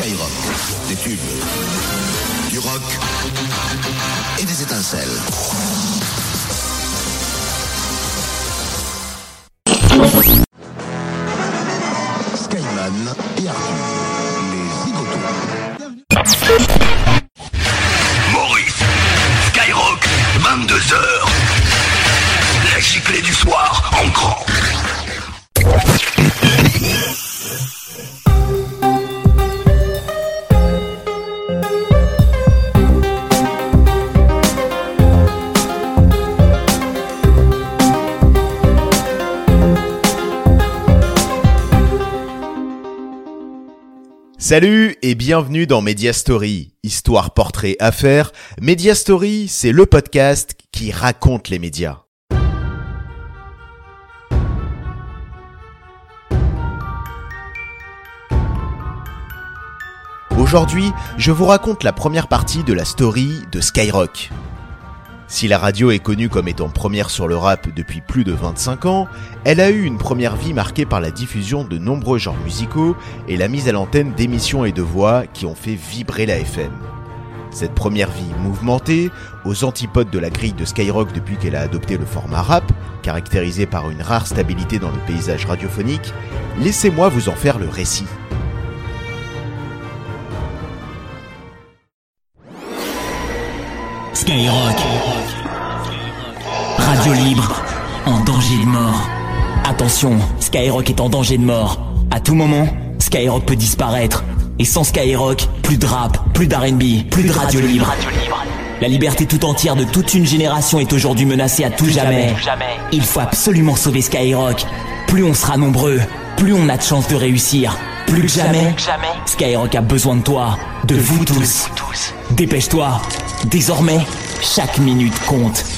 Skyrock, des tubes, du rock et des étincelles. Salut et bienvenue dans Media Story, histoire, portrait, affaires. Media Story, c'est le podcast qui raconte les médias. Aujourd'hui, je vous raconte la première partie de la story de Skyrock. Si la radio est connue comme étant première sur le rap depuis plus de 25 ans, elle a eu une première vie marquée par la diffusion de nombreux genres musicaux et la mise à l'antenne d'émissions et de voix qui ont fait vibrer la FM. Cette première vie mouvementée, aux antipodes de la grille de Skyrock depuis qu'elle a adopté le format rap, caractérisé par une rare stabilité dans le paysage radiophonique, laissez-moi vous en faire le récit. Skyrock. Radio libre, en danger de mort. Attention, Skyrock est en danger de mort. À tout moment, Skyrock peut disparaître. Et sans Skyrock, plus de rap, plus d'R&B, plus de radio libre. La liberté tout entière de toute une génération est aujourd'hui menacée à tout jamais. Il faut absolument sauver Skyrock. Plus on sera nombreux, plus on a de chances de réussir. Plus que jamais, Skyrock a besoin de toi, de vous tous. Dépêche-toi. Désormais, chaque minute compte. «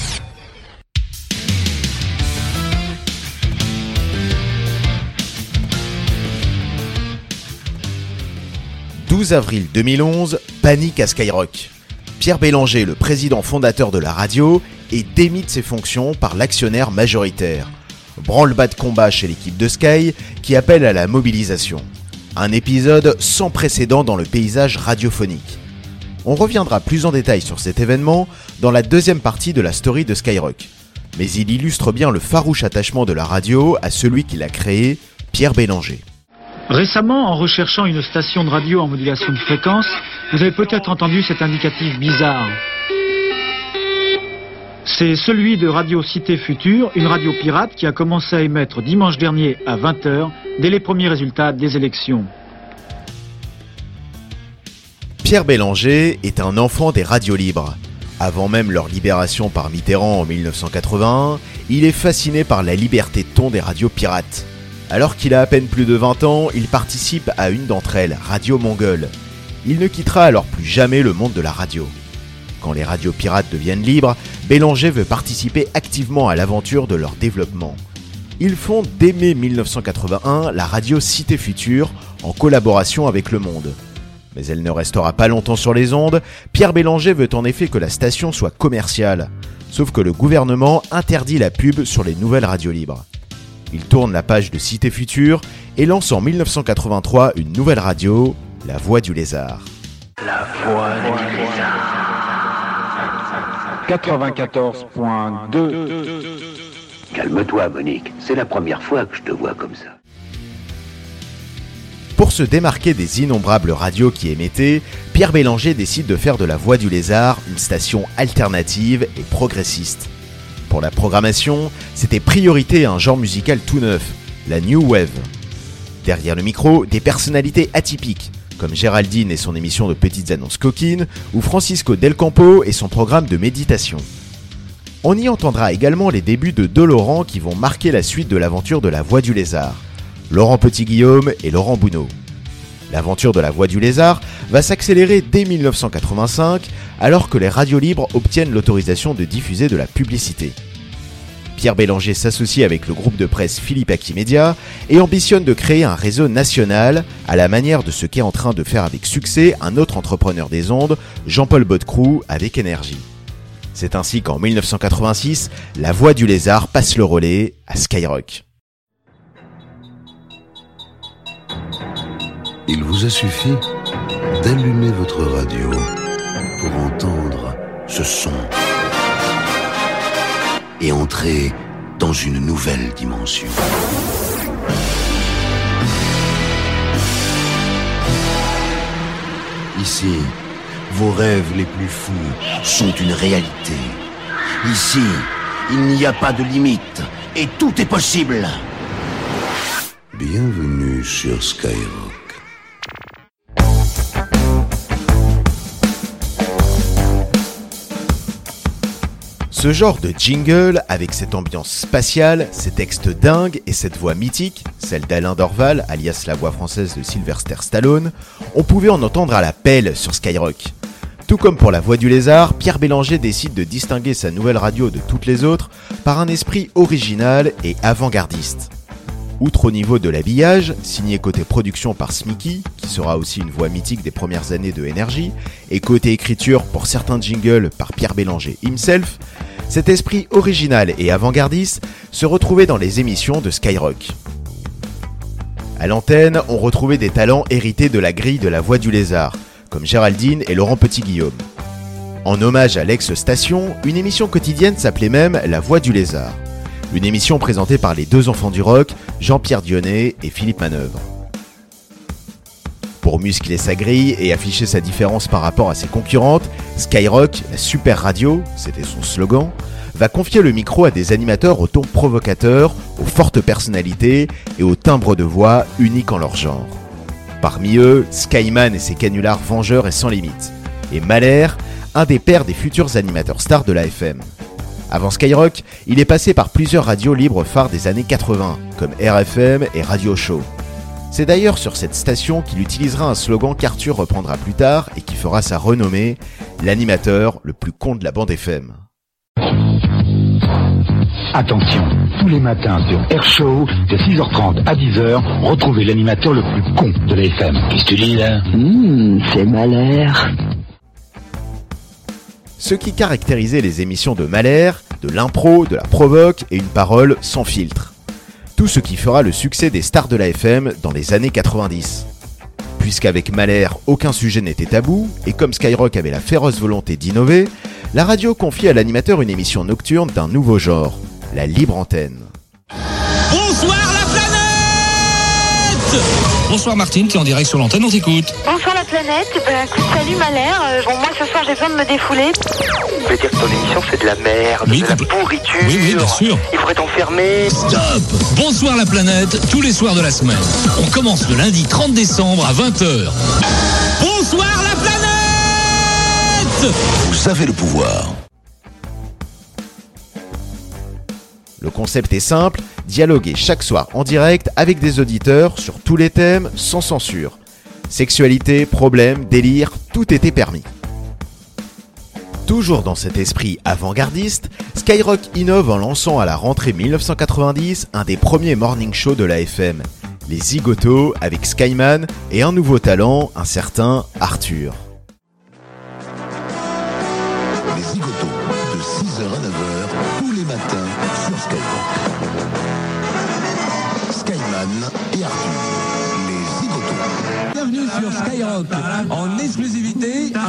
12 avril 2011, panique à Skyrock. Pierre Bélanger, le président fondateur de la radio, est démis de ses fonctions par l'actionnaire majoritaire. Branle-bas de combat chez l'équipe de Sky qui appelle à la mobilisation. Un épisode sans précédent dans le paysage radiophonique. On reviendra plus en détail sur cet événement dans la deuxième partie de la story de Skyrock. Mais il illustre bien le farouche attachement de la radio à celui qui l'a créé, Pierre Bélanger. Récemment, en recherchant une station de radio en modulation de fréquence, vous avez peut-être entendu cet indicatif bizarre. C'est celui de Radio Cité Future, une radio pirate qui a commencé à émettre dimanche dernier à 20h, dès les premiers résultats des élections. Pierre Bélanger est un enfant des radios libres. Avant même leur libération par Mitterrand en 1981, il est fasciné par la liberté de ton des radios pirates. Alors qu'il a à peine plus de 20 ans, il participe à une d'entre elles, Radio Mongole. Il ne quittera alors plus jamais le monde de la radio. Quand les radios pirates deviennent libres, Bélanger veut participer activement à l'aventure de leur développement. Ils font dès mai 1981 la radio Cité Future en collaboration avec Le Monde. Mais elle ne restera pas longtemps sur les ondes, Pierre Bélanger veut en effet que la station soit commerciale. Sauf que le gouvernement interdit la pub sur les nouvelles radios libres. Il tourne la page de Cité Future et lance en 1983 une nouvelle radio, La Voix du Lézard. La voix du lézard. 94.2 Calme-toi, Monique. C'est la première fois que je te vois comme ça. Pour se démarquer des innombrables radios qui émettaient, Pierre Bélanger décide de faire de la Voix du Lézard une station alternative et progressiste. Pour la programmation, c'était priorité à un genre musical tout neuf, la New Wave. Derrière le micro, des personnalités atypiques, comme Géraldine et son émission de petites annonces coquines, ou Francisco Del Campo et son programme de méditation. On y entendra également les débuts de deux Laurent qui vont marquer la suite de l'aventure de la Voix du Lézard. Laurent Petit-Guillaume et Laurent Bounot. L'aventure de la Voix du Lézard va s'accélérer dès 1985 alors que les radios libres obtiennent l'autorisation de diffuser de la publicité. Pierre Bélanger s'associe avec le groupe de presse Philippe Media et ambitionne de créer un réseau national à la manière de ce qu'est en train de faire avec succès un autre entrepreneur des ondes, Jean-Paul Bodecrou avec Énergie. C'est ainsi qu'en 1986, la Voix du Lézard passe le relais à Skyrock. Il vous a suffi d'allumer votre radio pour entendre ce son et entrer dans une nouvelle dimension. Ici, vos rêves les plus fous sont une réalité. Ici, il n'y a pas de limite et tout est possible. Bienvenue sur Skyrock. Ce genre de jingle, avec cette ambiance spatiale, ces textes dingues et cette voix mythique, celle d'Alain Dorval, alias la voix française de Sylvester Stallone, on pouvait en entendre à la pelle sur Skyrock. Tout comme pour la voix du lézard, Pierre Bélanger décide de distinguer sa nouvelle radio de toutes les autres par un esprit original et avant-gardiste. Outre au niveau de l'habillage, signé côté production par Smicky, qui sera aussi une voix mythique des premières années de Énergie, et côté écriture pour certains jingles par Pierre Bélanger himself, cet esprit original et avant-gardiste se retrouvait dans les émissions de Skyrock. À l'antenne, on retrouvait des talents hérités de la grille de la voix du lézard, comme Géraldine et Laurent Petit-Guillaume. En hommage à l'ex-station, une émission quotidienne s'appelait même La Voix du Lézard. Une émission présentée par les deux enfants du rock, Jean-Pierre Dionnet et Philippe Manœuvre. Pour muscler sa grille et afficher sa différence par rapport à ses concurrentes, Skyrock, la super radio, c'était son slogan, va confier le micro à des animateurs au ton provocateur, aux fortes personnalités et au timbre de voix unique en leur genre. Parmi eux, Skyman et ses canulars vengeurs et sans limite. Et Mahler, un des pères des futurs animateurs stars de la FM. Avant Skyrock, il est passé par plusieurs radios libres phares des années 80, comme RFM et Radio Show. C'est d'ailleurs sur cette station qu'il utilisera un slogan qu'Arthur reprendra plus tard et qui fera sa renommée, l'animateur le plus con de la bande FM. Attention, tous les matins sur Air Show, de 6h30 à 10h, retrouvez l'animateur le plus con de la FM. Qu'est-ce que tu dis là? Hum, c'est malaire. Ce qui caractérisait les émissions de Mahler, de l'impro, de la provoque et une parole sans filtre. Tout ce qui fera le succès des stars de la FM dans les années 90. Puisqu'avec Mahler, aucun sujet n'était tabou, et comme Skyrock avait la féroce volonté d'innover, la radio confie à l'animateur une émission nocturne d'un nouveau genre, la libre antenne. Bonsoir la planète Bonsoir Martine, tu es en direct sur l'antenne, on t'écoute. Bonsoir la planète, bah, écoute, salut Malher. Euh, bon, moi ce soir j'ai besoin de me défouler. On peut dire que ton émission c'est de la merde, Oui, de la compl- pourriture. Oui, oui, bien sûr. Il faudrait t'enfermer. Stop Bonsoir la planète, tous les soirs de la semaine. On commence le lundi 30 décembre à 20h. Bonsoir la planète Vous avez le pouvoir. Le concept est simple, dialoguer chaque soir en direct avec des auditeurs sur tous les thèmes sans censure. Sexualité, problèmes, délire, tout était permis. Toujours dans cet esprit avant-gardiste, Skyrock innove en lançant à la rentrée 1990 un des premiers morning shows de la FM, les Zigotos avec Skyman et un nouveau talent, un certain Arthur.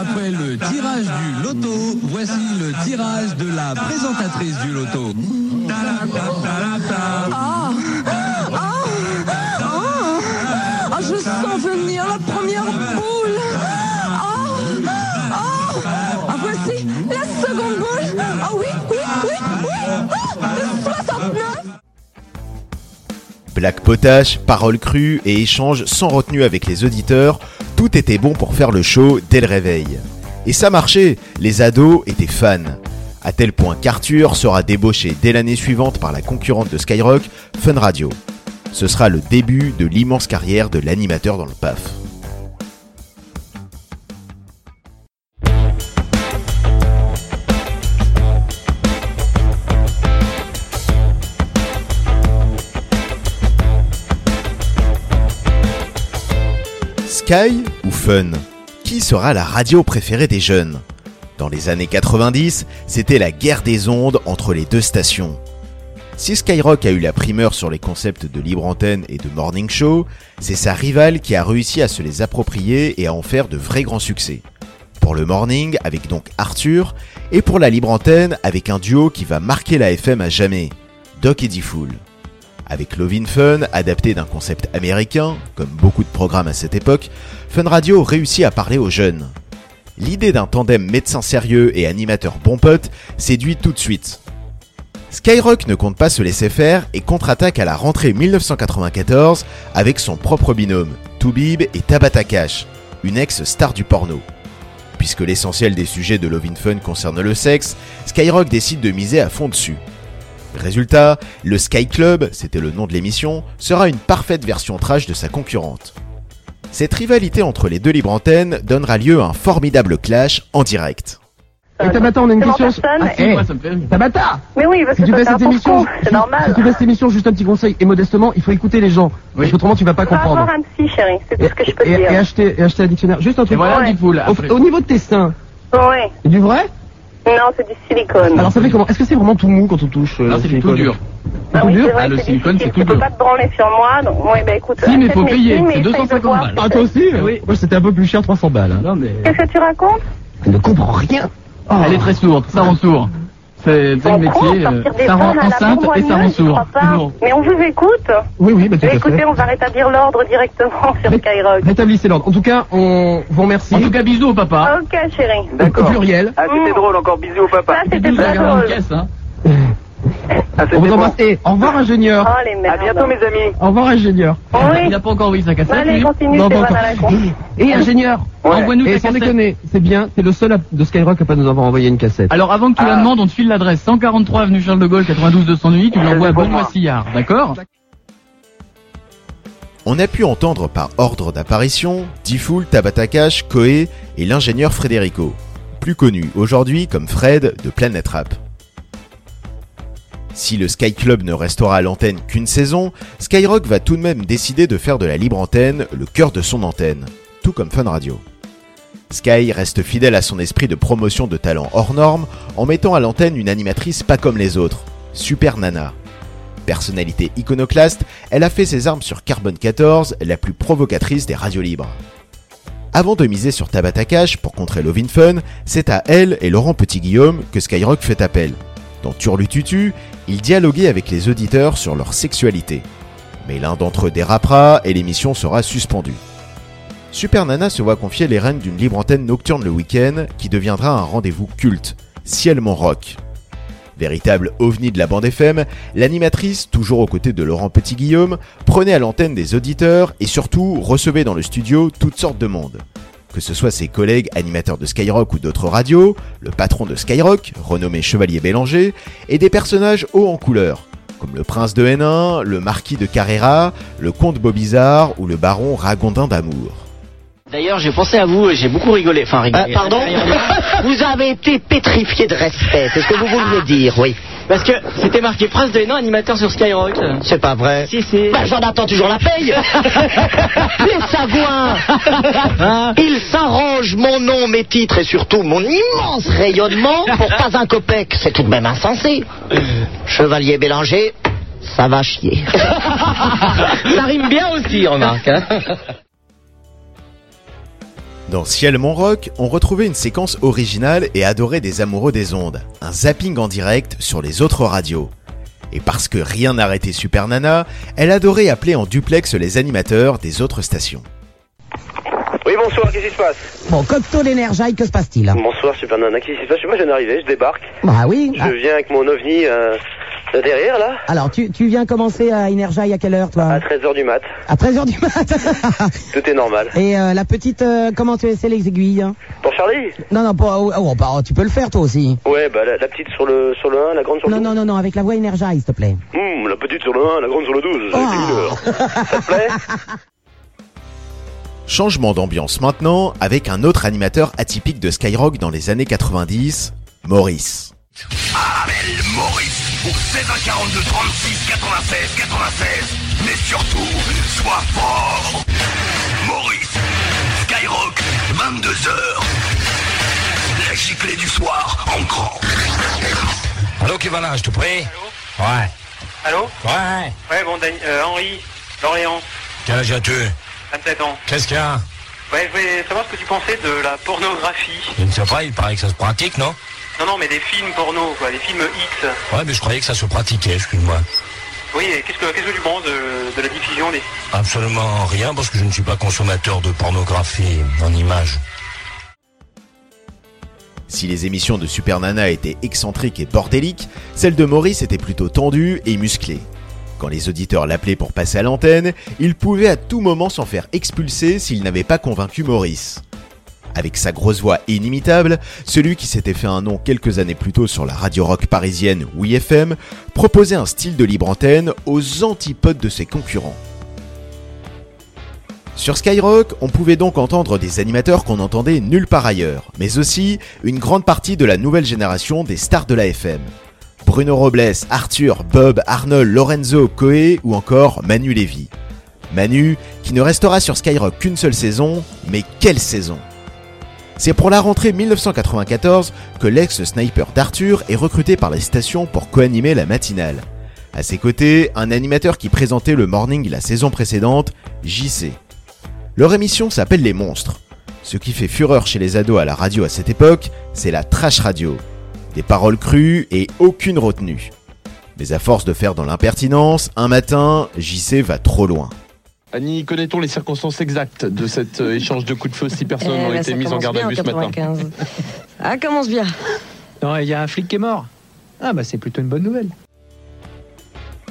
Après le tirage du loto, voici le tirage de la présentatrice du loto. Ah, je sens venir la première boule. Ah, ah, ah, voici la seconde boule. Ah oui, oui, oui, oui. Ah, le 69. Black potache, paroles crues et échanges sans retenue avec les auditeurs, tout était bon pour faire le show dès le réveil. Et ça marchait, les ados étaient fans. À tel point qu'Arthur sera débauché dès l'année suivante par la concurrente de Skyrock, Fun Radio. Ce sera le début de l'immense carrière de l'animateur dans le PAF. Ou Fun? Qui sera la radio préférée des jeunes? Dans les années 90, c'était la guerre des ondes entre les deux stations. Si Skyrock a eu la primeur sur les concepts de libre antenne et de morning show, c'est sa rivale qui a réussi à se les approprier et à en faire de vrais grands succès. Pour le morning, avec donc Arthur, et pour la libre antenne, avec un duo qui va marquer la FM à jamais, Doc et D-Fool. Avec Lovin Fun, adapté d'un concept américain, comme beaucoup de programmes à cette époque, Fun Radio réussit à parler aux jeunes. L'idée d'un tandem médecin sérieux et animateur bon pote séduit tout de suite. Skyrock ne compte pas se laisser faire et contre-attaque à la rentrée 1994 avec son propre binôme, Toubib et Tabata Cash, une ex-star du porno. Puisque l'essentiel des sujets de Lovin Fun concerne le sexe, Skyrock décide de miser à fond dessus. Résultat, le Sky Club, c'était le nom de l'émission, sera une parfaite version trash de sa concurrente. Cette rivalité entre les deux libres antennes donnera lieu à un formidable clash en direct. Et Tabata, on a une question. Ah, hey, Tabata Mais oui, parce si que tu ça fais cette émission, c'est normal. Si tu fais cette émission, juste un petit conseil, et modestement, il faut écouter les gens. Parce qu'autrement, tu vas pas Va comprendre. avoir un psy, chérie, c'est tout ce que je peux Et, dire. et acheter, et acheter un dictionnaire. Juste un truc. Voilà, Ouais. Au, au niveau de tes seins, Ouais. c'est du vrai Non, c'est du silicone. Alors ça fait comment? Est-ce que c'est vraiment tout mou quand on touche euh, Non, le c'est du silicone? tout dur. Tout Ah oui, dur? c'est c'est difficile, tu peux pas te branler sur moi, donc ouais, bah écoute. Si, mais achète faut payer, c'est essaye de 250 voir balles. Ah, toi aussi Oui. Moi, c'était un peu plus cher, 300 balles. Non, mais... Qu'est-ce que tu racontes? Je ne comprends rien. Elle est très sourde, ça rend sourd. C'est le métier, euh, ça rend enceinte et ça rend sourd. Mais on vous écoute. Oui, oui, bah, tout à fait. Écoutez, on va rétablir l'ordre directement sur Skyrock. Rétablissez l'ordre. En tout cas, on vous remercie. En tout cas, bisous au papa. Ok, chérie. Au pluriel. Ah, c'était drôle, encore bisous au papa. Ça, c'était très drôle. hein. on vous embrasse. Et au revoir, ingénieur. Oh, les merdes. À bientôt, mes amis. Au revoir, ingénieur. Oui. Il n'a pas encore ouvert sa cassette. Allez, lui. continue, Non, pas encore. la con. Et ingénieur. Envoie-nous Et ta sans cassette. déconner, c'est bien, c'est le seul de Skyrock à pas nous avoir envoyé une cassette. Alors avant que tu la demandes, on te file l'adresse 143 avenue Charles de Gaulle 92 208, tu l'envoies à Benoît. Sillard, d'accord On a pu entendre par ordre d'apparition Diffoul, Tabata Cash, Koé et l'ingénieur Frederico, plus connu aujourd'hui comme Fred de Planet Rap. Si le Sky Club ne restera à l'antenne qu'une saison, Skyrock va tout de même décider de faire de la libre antenne le cœur de son antenne, tout comme Fun Radio. Sky reste fidèle à son esprit de promotion de talents hors normes en mettant à l'antenne une animatrice pas comme les autres, Super Nana. Personnalité iconoclaste, elle a fait ses armes sur Carbone 14, la plus provocatrice des radios libres. Avant de miser sur Tabata Cash pour contrer Lovin Fun, c'est à elle et Laurent Petit-Guillaume que Skyrock fait appel. Dans Turlututu, ils dialoguaient avec les auditeurs sur leur sexualité. Mais l'un d'entre eux dérapera et l'émission sera suspendue. Super Nana se voit confier les rênes d'une libre antenne nocturne le week-end qui deviendra un rendez-vous culte, Ciel Mon Rock. Véritable ovni de la bande FM, l'animatrice, toujours aux côtés de Laurent Petit-Guillaume, prenait à l'antenne des auditeurs et surtout recevait dans le studio toutes sortes de monde. Que ce soit ses collègues animateurs de Skyrock ou d'autres radios, le patron de Skyrock, renommé Chevalier Bélanger, et des personnages hauts en couleur, comme le prince de Hénin, le marquis de Carrera, le comte Bobizard ou le baron Ragondin d'Amour. D'ailleurs, j'ai pensé à vous et j'ai beaucoup rigolé. Enfin, rigolé. Euh, pardon Vous avez été pétrifié de respect, c'est ce que vous vouliez dire, oui. Parce que c'était marqué Prince de Hénin, animateur sur Skyrock. C'est pas vrai. Si, si. Bah, j'en attends toujours la paye Les sagouins Ils s'arrangent mon nom, mes titres et surtout mon immense rayonnement pour pas un copec. C'est tout de même insensé. Chevalier Bélanger, ça va chier. Ça rime bien aussi, remarque. hein. Dans Ciel Mon Rock, on retrouvait une séquence originale et adorée des amoureux des ondes, un zapping en direct sur les autres radios. Et parce que rien n'arrêtait Super Nana, elle adorait appeler en duplex les animateurs des autres stations. Oui, bonsoir, qu'est-ce qui se passe? Bon, cocktail d'énergie, que se passe-t-il? Bonsoir, Super Nana, qu'est-ce qui se passe? Je sais pas, je viens d'arriver, je débarque. Bah oui. Je viens avec mon ovni euh, de derrière, là, Alors, tu, tu viens commencer à Energy à quelle heure, toi à 13h du mat. À 13h du mat. Tout est normal. Et euh, la petite, euh, comment tu essaies les aiguilles hein Pour Charlie Non, non, pas, oh, oh, bah, tu peux le faire, toi aussi. Ouais, bah la, la petite sur le, sur le 1, la grande sur le Non, 12. non, non, non, avec la voix Energy, s'il te plaît. Hum, la petite sur le 1, la grande sur le 12. Ça a été une heure. Ça te plaît Changement d'ambiance maintenant avec un autre animateur atypique de Skyrock dans les années 90, Maurice. Appelle Maurice au 16 1 42 36 96 96. Mais surtout, sois fort. Maurice, Skyrock, 22h. La giclée du soir en grand. Allô, Kevin, je te prie Ouais. Allô? Ouais. Ouais, bon, Dani- euh, Henri, d'Orléans, Quel âge as-tu? 27 ans. Qu'est-ce qu'il y a? Ouais, je voulais savoir ce que tu pensais de la pornographie. Je ne sais pas, il paraît que ça se pratique, non? Non, non, mais des films porno, quoi, des films X. Ouais, mais je croyais que ça se pratiquait, excuse-moi. Oui, et qu'est-ce que, qu'est-ce que tu penses de, de la diffusion des... Absolument rien, parce que je ne suis pas consommateur de pornographie en images. Si les émissions de Super Nana étaient excentriques et bordéliques, celles de Maurice étaient plutôt tendues et musclées. Quand les auditeurs l'appelaient pour passer à l'antenne, il pouvait à tout moment s'en faire expulser s'il n'avait pas convaincu Maurice. Avec sa grosse voix inimitable, celui qui s'était fait un nom quelques années plus tôt sur la radio rock parisienne Oui FM proposait un style de libre antenne aux antipodes de ses concurrents. Sur Skyrock, on pouvait donc entendre des animateurs qu'on entendait nulle part ailleurs, mais aussi une grande partie de la nouvelle génération des stars de la FM. Bruno Robles, Arthur, Bob, Arnold, Lorenzo, Coé ou encore Manu Lévy. Manu, qui ne restera sur Skyrock qu'une seule saison, mais quelle saison C'est pour la rentrée 1994 que l'ex-sniper d'Arthur est recruté par la station pour co-animer la matinale. À ses côtés, un animateur qui présentait le morning la saison précédente, JC. Leur émission s'appelle Les Monstres. Ce qui fait fureur chez les ados à la radio à cette époque, c'est la trash radio. Des paroles crues et aucune retenue. Mais à force de faire dans l'impertinence, un matin, JC va trop loin. Annie, connaît-on les circonstances exactes de cet euh, échange de coups de feu Six personnes Eh ont ben, été ça mises en garde à bien vue ce matin? 95. Ah, commence bien. Non, il y a un flic qui est mort. Ah bah c'est plutôt une bonne nouvelle.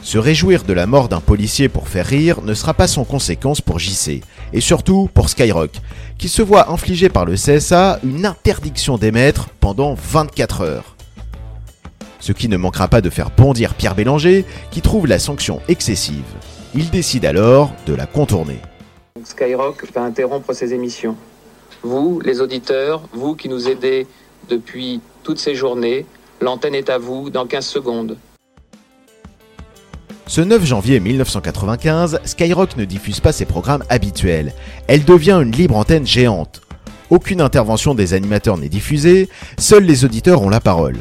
Se réjouir de la mort d'un policier pour faire rire ne sera pas sans conséquence pour JC, et surtout pour Skyrock, qui se voit infliger par le CSA une interdiction d'émettre pendant 24 heures. Ce qui ne manquera pas de faire bondir Pierre Bélanger, qui trouve la sanction excessive. Il décide alors de la contourner. Skyrock va interrompre ses émissions. Vous, les auditeurs, vous qui nous aidez depuis toutes ces journées, l'antenne est à vous dans 15 secondes. Ce 9 janvier 1995, Skyrock ne diffuse pas ses programmes habituels. Elle devient une libre antenne géante. Aucune intervention des animateurs n'est diffusée, seuls les auditeurs ont la parole.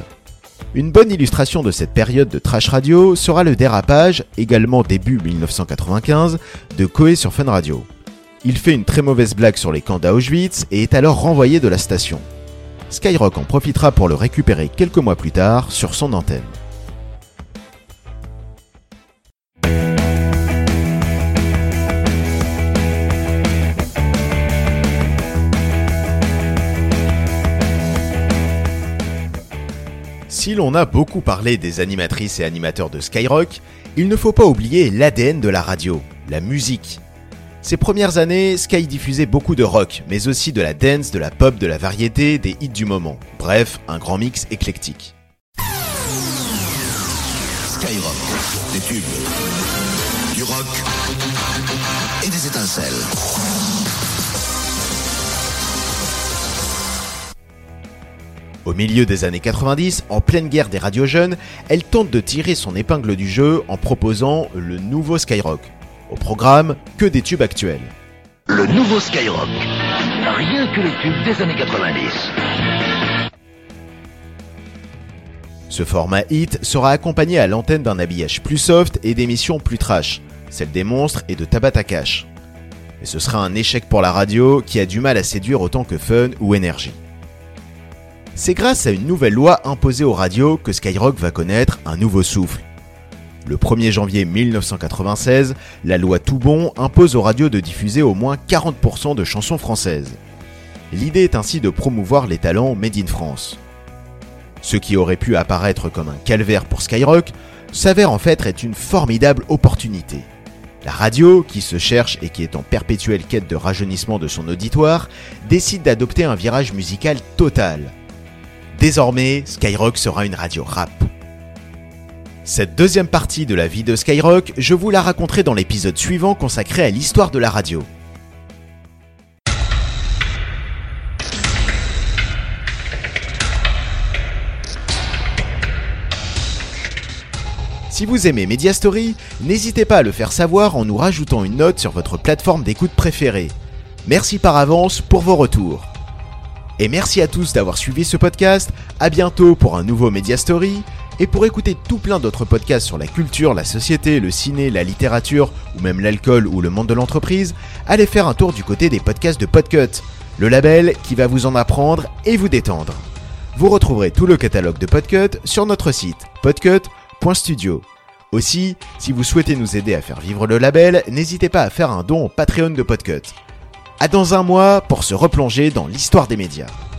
Une bonne illustration de cette période de trash radio sera le dérapage, également début 1995, de Coé sur Fun Radio. Il fait une très mauvaise blague sur les camps d'Auschwitz et est alors renvoyé de la station. Skyrock en profitera pour le récupérer quelques mois plus tard sur son antenne. Si l'on a beaucoup parlé des animatrices et animateurs de Skyrock, il ne faut pas oublier l'ADN de la radio, la musique. Ces premières années, Sky diffusait beaucoup de rock, mais aussi de la dance, de la pop, de la variété, des hits du moment. Bref, un grand mix éclectique. Skyrock, des tubes, du rock et des étincelles. Au milieu des années 90, en pleine guerre des radios jeunes, elle tente de tirer son épingle du jeu en proposant le nouveau Skyrock. Au programme, que des tubes actuels. Le nouveau Skyrock. Rien que les tubes des années 90. Ce format hit sera accompagné à l'antenne d'un habillage plus soft et d'émissions plus trash, celle des monstres et de Tabata Cash. Et ce sera un échec pour la radio qui a du mal à séduire autant que Fun ou Énergie. C'est grâce à une nouvelle loi imposée aux radios que Skyrock va connaître un nouveau souffle. Le 1er janvier 1996, la loi Toubon impose aux radios de diffuser au moins 40% de chansons françaises. L'idée est ainsi de promouvoir les talents made in France. Ce qui aurait pu apparaître comme un calvaire pour Skyrock s'avère en fait être une formidable opportunité. La radio, qui se cherche et qui est en perpétuelle quête de rajeunissement de son auditoire, décide d'adopter un virage musical total. Désormais, Skyrock sera une radio rap. Cette deuxième partie de la vie de Skyrock, je vous la raconterai dans l'épisode suivant consacré à l'histoire de la radio. Si vous aimez Mediastory, n'hésitez pas à le faire savoir en nous rajoutant une note sur votre plateforme d'écoute préférée. Merci par avance pour vos retours. Et merci à tous d'avoir suivi ce podcast, à bientôt pour un nouveau Mediastory, Et pour écouter tout plein d'autres podcasts sur la culture, la société, le ciné, la littérature, ou même l'alcool ou le monde de l'entreprise, allez faire un tour du côté des podcasts de Podcut, le label qui va vous en apprendre et vous détendre. Vous retrouverez tout le catalogue de Podcut sur notre site podcut.studio. Aussi, si vous souhaitez nous aider à faire vivre le label, n'hésitez pas à faire un don au Patreon de Podcut. À dans un mois pour se replonger dans l'histoire des médias.